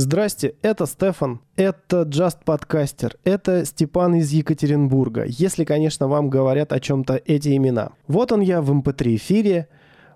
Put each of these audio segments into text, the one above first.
Здрасте, это Стефан, это Just Podcaster, это Степан из Екатеринбурга, если, конечно, вам говорят о чем-то эти имена. Вот он я в MP3 эм эфире,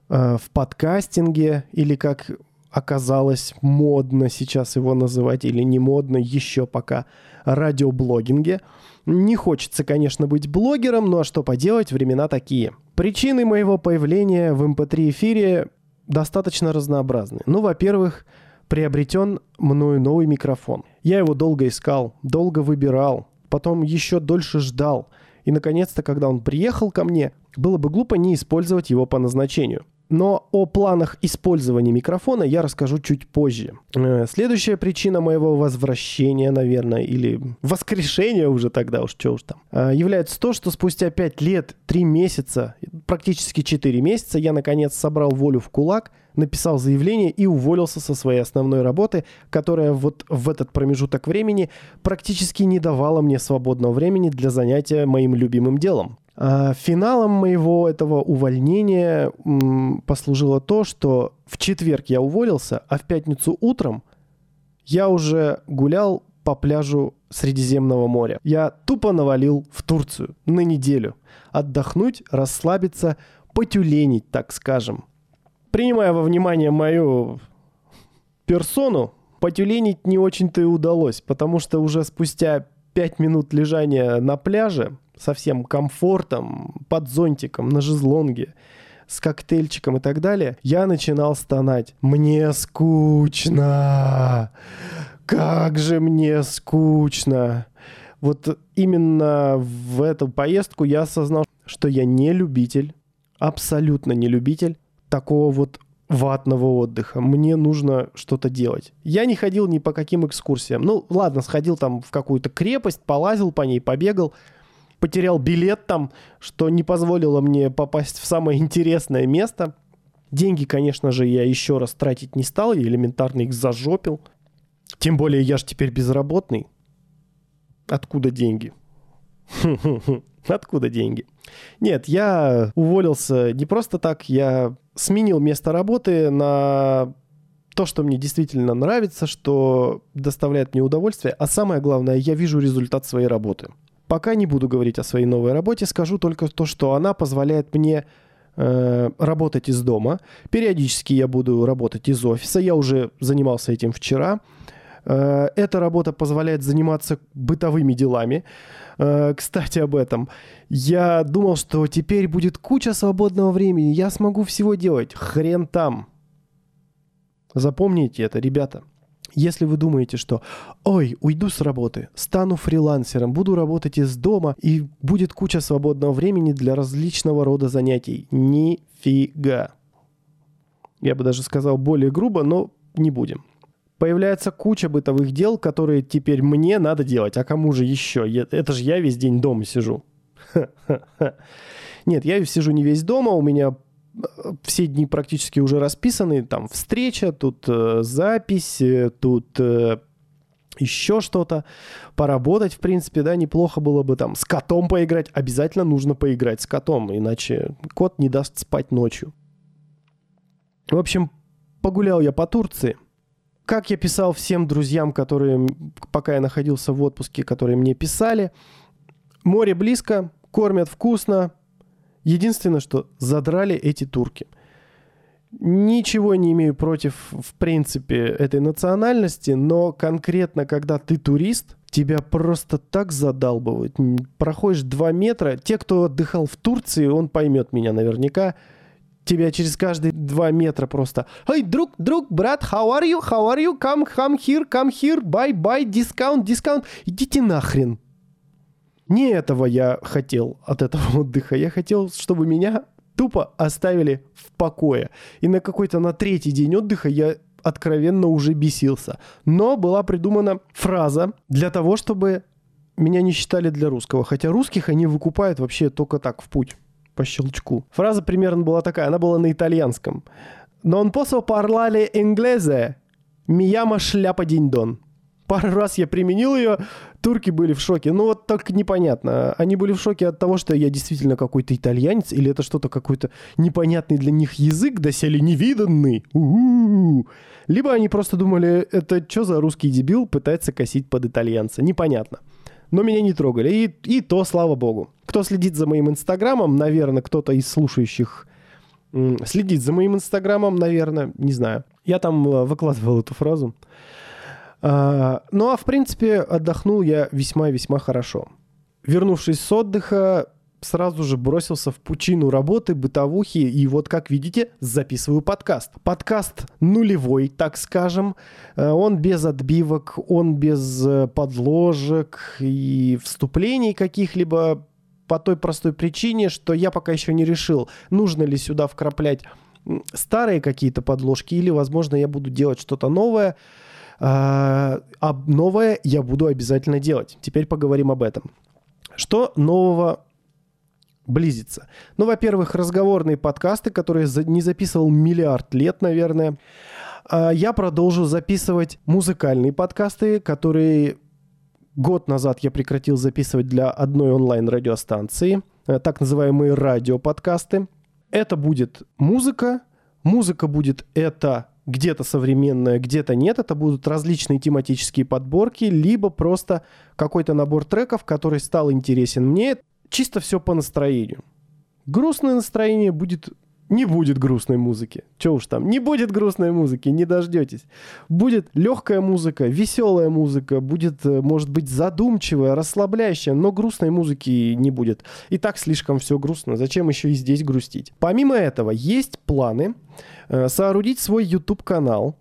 э, в подкастинге, или как оказалось модно сейчас его называть, или не модно еще пока, радиоблогинге. Не хочется, конечно, быть блогером, но что поделать, времена такие. Причины моего появления в MP3 эм эфире достаточно разнообразны. Ну, во-первых, приобретен мною новый микрофон. Я его долго искал, долго выбирал, потом еще дольше ждал. И, наконец-то, когда он приехал ко мне, было бы глупо не использовать его по назначению. Но о планах использования микрофона я расскажу чуть позже. Э, следующая причина моего возвращения, наверное, или воскрешения уже тогда уж, что уж там, э, является то, что спустя 5 лет, 3 месяца, практически 4 месяца я наконец собрал волю в кулак, написал заявление и уволился со своей основной работы, которая вот в этот промежуток времени практически не давала мне свободного времени для занятия моим любимым делом. А финалом моего этого увольнения послужило то, что в четверг я уволился, а в пятницу утром я уже гулял по пляжу Средиземного моря. Я тупо навалил в Турцию на неделю. Отдохнуть, расслабиться, потюленить, так скажем. Принимая во внимание мою персону, потюленить не очень-то и удалось, потому что уже спустя пять минут лежания на пляже со всем комфортом, под зонтиком, на жезлонге, с коктейльчиком и так далее, я начинал стонать. Мне скучно! Как же мне скучно! Вот именно в эту поездку я осознал, что я не любитель, абсолютно не любитель такого вот ватного отдыха. Мне нужно что-то делать. Я не ходил ни по каким экскурсиям. Ну, ладно, сходил там в какую-то крепость, полазил по ней, побегал потерял билет там, что не позволило мне попасть в самое интересное место. Деньги, конечно же, я еще раз тратить не стал, я элементарно их зажопил. Тем более я же теперь безработный. Откуда деньги? Откуда деньги? Нет, я уволился не просто так, я сменил место работы на то, что мне действительно нравится, что доставляет мне удовольствие, а самое главное, я вижу результат своей работы. Пока не буду говорить о своей новой работе, скажу только то, что она позволяет мне э, работать из дома. Периодически я буду работать из офиса. Я уже занимался этим вчера. Э, эта работа позволяет заниматься бытовыми делами. Э, кстати, об этом. Я думал, что теперь будет куча свободного времени. Я смогу всего делать. Хрен там. Запомните это, ребята. Если вы думаете, что «Ой, уйду с работы, стану фрилансером, буду работать из дома, и будет куча свободного времени для различного рода занятий». Нифига. Я бы даже сказал более грубо, но не будем. Появляется куча бытовых дел, которые теперь мне надо делать. А кому же еще? Это же я весь день дома сижу. Нет, я сижу не весь дома, у меня все дни практически уже расписаны. Там встреча, тут э, запись, э, тут э, еще что-то. Поработать, в принципе, да, неплохо было бы там с котом поиграть. Обязательно нужно поиграть с котом, иначе кот не даст спать ночью. В общем, погулял я по Турции. Как я писал всем друзьям, которые, пока я находился в отпуске, которые мне писали, море близко, кормят вкусно, Единственное, что задрали эти турки. Ничего не имею против, в принципе, этой национальности, но конкретно, когда ты турист, тебя просто так задалбывают. Проходишь два метра. Те, кто отдыхал в Турции, он поймет меня наверняка. Тебя через каждые два метра просто «Эй, друг, друг, брат, how are you? How are you? Come, come here, come here, buy, buy, discount, discount». Идите нахрен. Не этого я хотел от этого отдыха. Я хотел, чтобы меня тупо оставили в покое. И на какой-то на третий день отдыха я откровенно уже бесился. Но была придумана фраза для того, чтобы меня не считали для русского. Хотя русских они выкупают вообще только так, в путь, по щелчку. Фраза примерно была такая, она была на итальянском. «Non posso parlare inglese, mi llama шляпа динь-дон». Пару раз я применил ее, турки были в шоке. Ну вот только непонятно. Они были в шоке от того, что я действительно какой-то итальянец, или это что-то какой-то непонятный для них язык, доселе невиданный. У-у-у. Либо они просто думали, это что за русский дебил пытается косить под итальянца. Непонятно. Но меня не трогали. И, и то, слава богу. Кто следит за моим инстаграмом, наверное, кто-то из слушающих следит за моим инстаграмом, наверное, не знаю. Я там э, выкладывал эту фразу. А, ну а в принципе отдохнул я весьма-весьма хорошо. Вернувшись с отдыха, сразу же бросился в пучину работы, бытовухи, и вот, как видите, записываю подкаст. Подкаст нулевой, так скажем. Э, он без отбивок, он без э, подложек и вступлений каких-либо по той простой причине, что я пока еще не решил, нужно ли сюда вкраплять старые какие-то подложки, или, возможно, я буду делать что-то новое, а, а новое я буду обязательно делать. Теперь поговорим об этом. Что нового близится? Ну, во-первых, разговорные подкасты, которые не записывал миллиард лет, наверное. А, я продолжу записывать музыкальные подкасты, которые год назад я прекратил записывать для одной онлайн-радиостанции, э, так называемые радиоподкасты. Это будет музыка. Музыка будет это где-то современная, где-то нет. Это будут различные тематические подборки, либо просто какой-то набор треков, который стал интересен мне. Чисто все по настроению. Грустное настроение будет не будет грустной музыки. Че уж там, не будет грустной музыки, не дождетесь. Будет легкая музыка, веселая музыка, будет, э, может быть, задумчивая, расслабляющая, но грустной музыки не будет. И так слишком все грустно, зачем еще и здесь грустить? Помимо этого, есть планы э, соорудить свой YouTube-канал,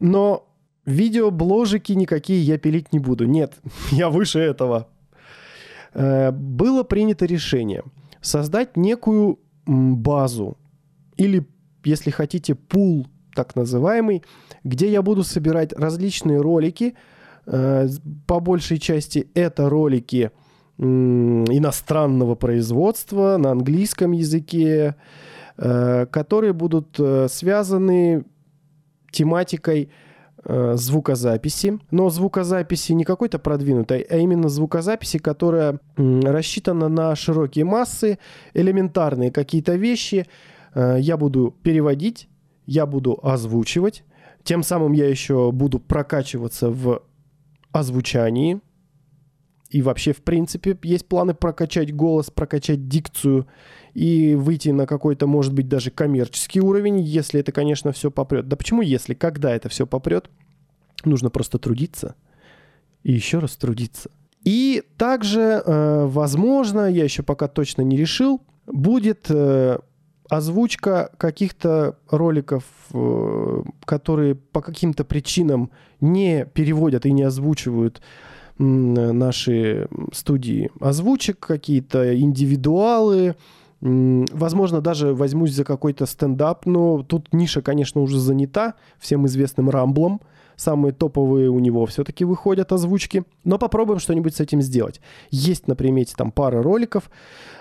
но видеобложики никакие я пилить не буду. Нет, я выше этого. Э, было принято решение создать некую базу или, если хотите, пул так называемый, где я буду собирать различные ролики. Э, по большей части это ролики иностранного производства на английском языке, э, которые будут э, связаны тематикой звукозаписи, но звукозаписи не какой-то продвинутой, а именно звукозаписи, которая рассчитана на широкие массы, элементарные какие-то вещи, я буду переводить, я буду озвучивать. Тем самым я еще буду прокачиваться в озвучании. И вообще, в принципе, есть планы прокачать голос, прокачать дикцию и выйти на какой-то, может быть, даже коммерческий уровень, если это, конечно, все попрет. Да почему если? Когда это все попрет? Нужно просто трудиться и еще раз трудиться. И также, э, возможно, я еще пока точно не решил, будет э, озвучка каких-то роликов, э, которые по каким-то причинам не переводят и не озвучивают наши студии. Озвучек, какие-то индивидуалы, Возможно, даже возьмусь за какой-то стендап, но тут ниша, конечно, уже занята всем известным Рамблом самые топовые у него все-таки выходят озвучки. Но попробуем что-нибудь с этим сделать. Есть на примете там пара роликов.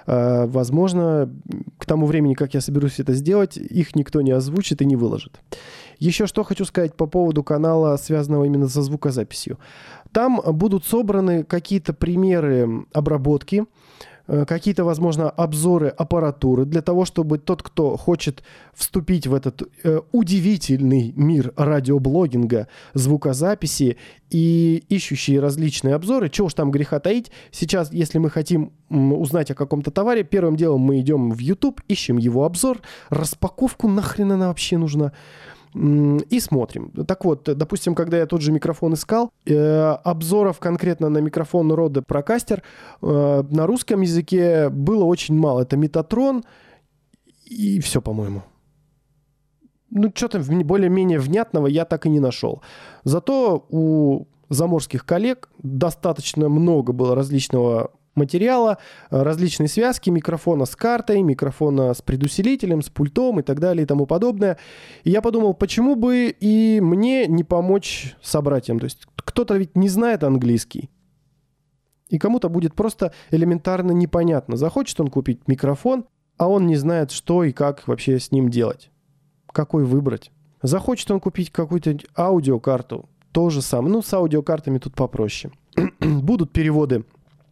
Э, возможно, к тому времени, как я соберусь это сделать, их никто не озвучит и не выложит. Еще что хочу сказать по поводу канала, связанного именно со звукозаписью. Там будут собраны какие-то примеры обработки, какие-то, возможно, обзоры аппаратуры для того, чтобы тот, кто хочет вступить в этот э, удивительный мир радиоблогинга, звукозаписи и ищущие различные обзоры, чего уж там греха таить, сейчас, если мы хотим узнать о каком-то товаре, первым делом мы идем в YouTube, ищем его обзор, распаковку, нахрен она вообще нужна, и смотрим. Так вот, допустим, когда я тот же микрофон искал, э, обзоров конкретно на микрофон рода Procaster э, на русском языке было очень мало. Это Метатрон и все, по-моему. Ну, что-то более-менее внятного я так и не нашел. Зато у заморских коллег достаточно много было различного материала, э, различные связки микрофона с картой, микрофона с предусилителем, с пультом и так далее и тому подобное. И я подумал, почему бы и мне не помочь собратьям? То есть кто-то ведь не знает английский. И кому-то будет просто элементарно непонятно. Захочет он купить микрофон, а он не знает, что и как вообще с ним делать. Какой выбрать. Захочет он купить какую-то аудиокарту, то же самое. Ну, с аудиокартами тут попроще. Будут переводы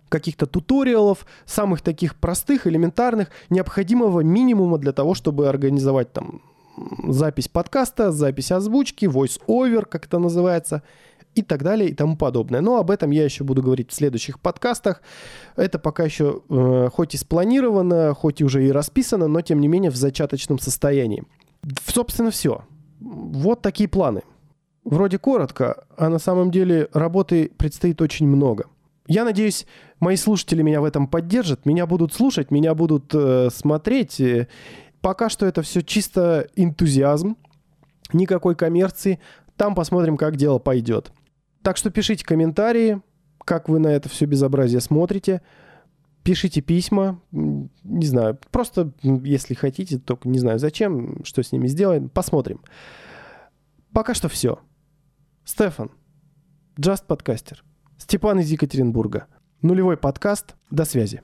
каких-то туториалов, самых таких простых, элементарных, необходимого минимума для того, чтобы организовать там запись подкаста, запись озвучки, voice-over, как это называется, и так далее и тому подобное. Но об этом я еще буду говорить в следующих подкастах. Это пока еще э, хоть и спланировано, хоть и уже и расписано, но тем не менее в зачаточном состоянии. Собственно, все. Вот такие планы. Вроде коротко, а на самом деле работы предстоит очень много. Я надеюсь, мои слушатели меня в этом поддержат, меня будут слушать, меня будут э, смотреть. Пока что это все чисто энтузиазм, никакой коммерции. Там посмотрим, как дело пойдет. Так что пишите комментарии, как вы на это все безобразие смотрите. Пишите письма, не знаю, просто если хотите, только не знаю зачем, что с ними сделаем, посмотрим. Пока что все. Стефан, Just Podcaster. Степан из Екатеринбурга. Нулевой подкаст. До связи.